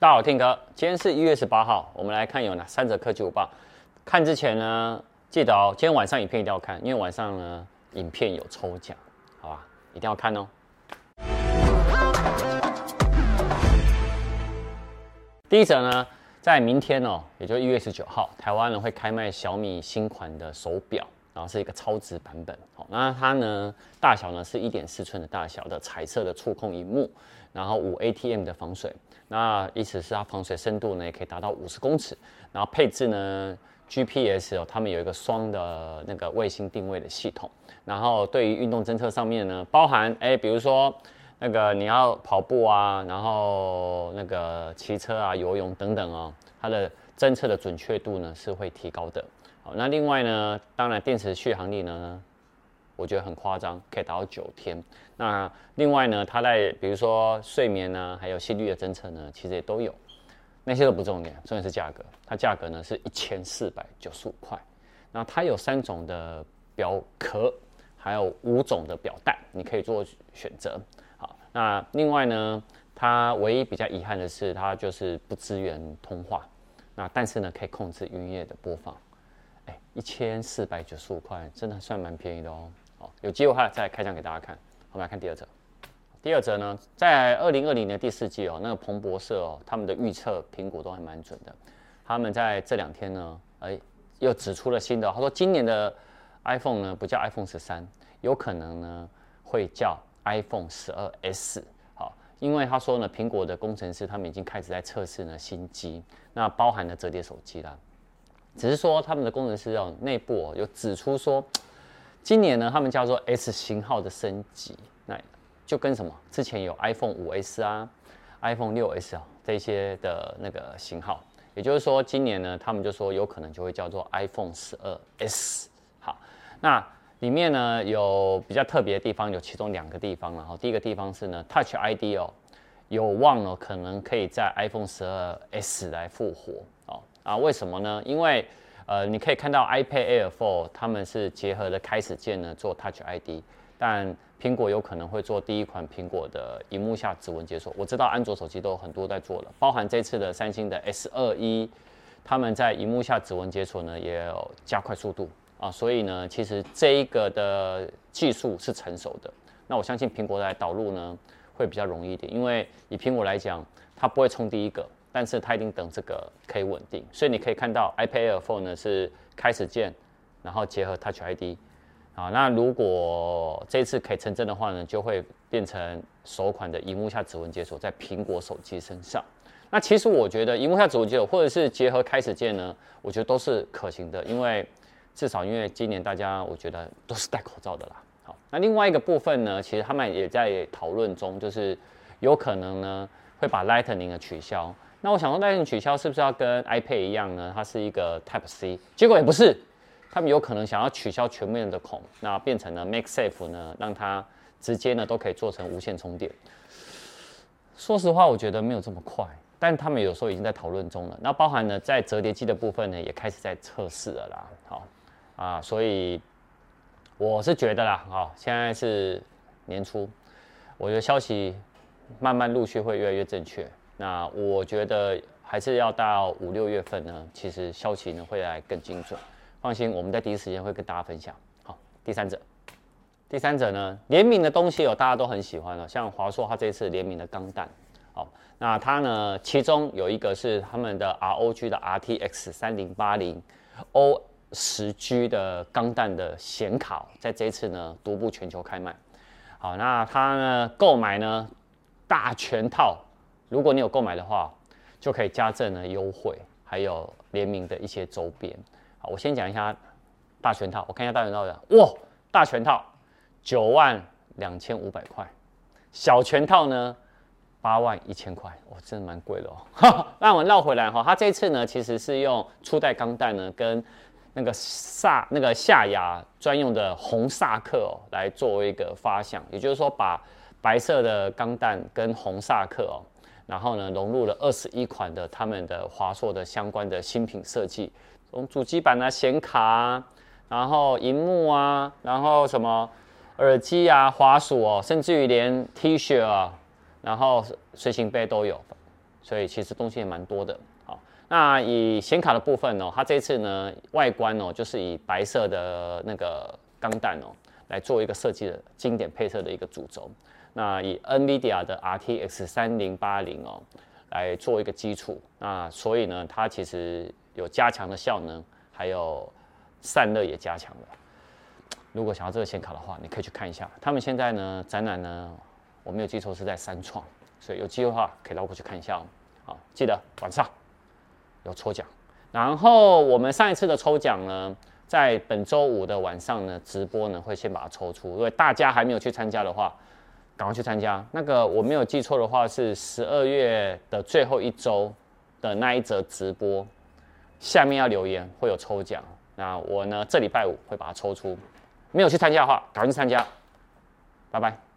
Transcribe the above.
大家好，Tim 哥，今天是一月十八号，我们来看有哪三则科技午报。看之前呢，记得哦，今天晚上影片一定要看，因为晚上呢，影片有抽奖，好吧，一定要看哦。第一则呢，在明天哦，也就是一月十九号，台湾呢会开卖小米新款的手表，然后是一个超值版本。好，那它呢，大小呢是一点四寸的大小的彩色的触控荧幕，然后五 ATM 的防水。那意思是它防水深度呢，也可以达到五十公尺。然后配置呢，GPS 哦，他们有一个双的那个卫星定位的系统。然后对于运动侦测上面呢，包含哎，比如说那个你要跑步啊，然后那个骑车啊、游泳等等哦，它的侦测的准确度呢是会提高的。好，那另外呢，当然电池续航力呢。我觉得很夸张，可以达到九天。那另外呢，它在比如说睡眠呢，还有心率的侦测呢，其实也都有。那些都不重点，重点是价格。它价格呢是一千四百九十五块。那它有三种的表壳，还有五种的表带，你可以做选择。好，那另外呢，它唯一比较遗憾的是，它就是不支援通话。那但是呢，可以控制音乐的播放。一千四百九十五块，真的算蛮便宜的哦。好，有机会的话再开箱给大家看。我们来看第二则。第二则呢，在二零二零年第四季哦，那个彭博社哦，他们的预测苹果都还蛮准的。他们在这两天呢，哎，又指出了新的。他说今年的 iPhone 呢，不叫 iPhone 十三，有可能呢会叫 iPhone 十二 S。好，因为他说呢，苹果的工程师他们已经开始在测试呢新机，那包含了折叠手机啦。只是说他们的工程师哦，内部有指出说。今年呢，他们叫做 S 型号的升级，那就跟什么之前有 iPhone 五 S 啊、iPhone 六 S 啊这些的那个型号，也就是说，今年呢，他们就说有可能就会叫做 iPhone 十二 S。好，那里面呢有比较特别的地方，有其中两个地方，然后第一个地方是呢，Touch ID 哦，有望哦可能可以在 iPhone 十二 S 来复活哦啊？为什么呢？因为呃，你可以看到 iPad Air 4他们是结合的开始键呢做 Touch ID，但苹果有可能会做第一款苹果的荧幕下指纹解锁。我知道安卓手机都有很多在做了，包含这次的三星的 S21，他们在荧幕下指纹解锁呢也有加快速度啊，所以呢，其实这一个的技术是成熟的。那我相信苹果来导入呢会比较容易一点，因为以苹果来讲，它不会冲第一个。但是它一定等这个可以稳定，所以你可以看到 iPad Air 4呢是开始键，然后结合 Touch ID，啊，那如果这次可以成真的话呢，就会变成首款的荧幕下指纹解锁在苹果手机身上。那其实我觉得荧幕下指纹解锁或者是结合开始键呢，我觉得都是可行的，因为至少因为今年大家我觉得都是戴口罩的啦。好，那另外一个部分呢，其实他们也在讨论中，就是有可能呢会把 Lightning 的取消。那我想说，Lightning 取消是不是要跟 iPad 一样呢？它是一个 Type C，结果也不是，他们有可能想要取消全面的孔，那变成了 MagSafe 呢，让它直接呢都可以做成无线充电。说实话，我觉得没有这么快，但他们有时候已经在讨论中了。那包含呢，在折叠机的部分呢，也开始在测试了啦。好啊，所以我是觉得啦，好，现在是年初，我觉得消息慢慢陆续会越来越正确。那我觉得还是要到五六月份呢，其实消息呢会来更精准。放心，我们在第一时间会跟大家分享。好，第三者，第三者呢，联名的东西哦，大家都很喜欢哦，像华硕它这次联名的钢弹，好，那它呢，其中有一个是他们的 ROG 的 RTX 三零八零 O 十 G 的钢弹的显卡，在这次呢独步全球开卖。好，那它呢购买呢大全套。如果你有购买的话，就可以加赠呢优惠，还有联名的一些周边。好，我先讲一下大全套，我看一下大全套的，哇，大全套九万两千五百块，小全套呢八万一千块，哇，真的蛮贵的哦。那我们绕回来哈，它这次呢其实是用初代钢弹呢跟那个萨那个夏亚专用的红萨克哦来作为一个发想，也就是说把白色的钢弹跟红萨克哦。然后呢，融入了二十一款的他们的华硕的相关的新品设计，从主机板啊、显卡啊，然后荧幕啊，然后什么耳机啊、滑鼠哦，甚至于连 T 恤啊，然后随行杯都有，所以其实东西也蛮多的。好，那以显卡的部分哦，它这次呢外观哦就是以白色的那个钢弹哦来做一个设计的经典配色的一个主轴。那以 NVIDIA 的 RTX 三零八零哦来做一个基础，那所以呢它其实有加强的效能，还有散热也加强了。如果想要这个显卡的话，你可以去看一下。他们现在呢展览呢，我没有记错是在三创，所以有机会的话可以绕过去看一下哦。好，记得晚上有抽奖。然后我们上一次的抽奖呢，在本周五的晚上呢直播呢会先把它抽出。如果大家还没有去参加的话，赶快去参加。那个我没有记错的话是十二月的最后一周的那一则直播，下面要留言会有抽奖。那我呢这礼拜五会把它抽出。没有去参加的话，赶快去参加，拜拜。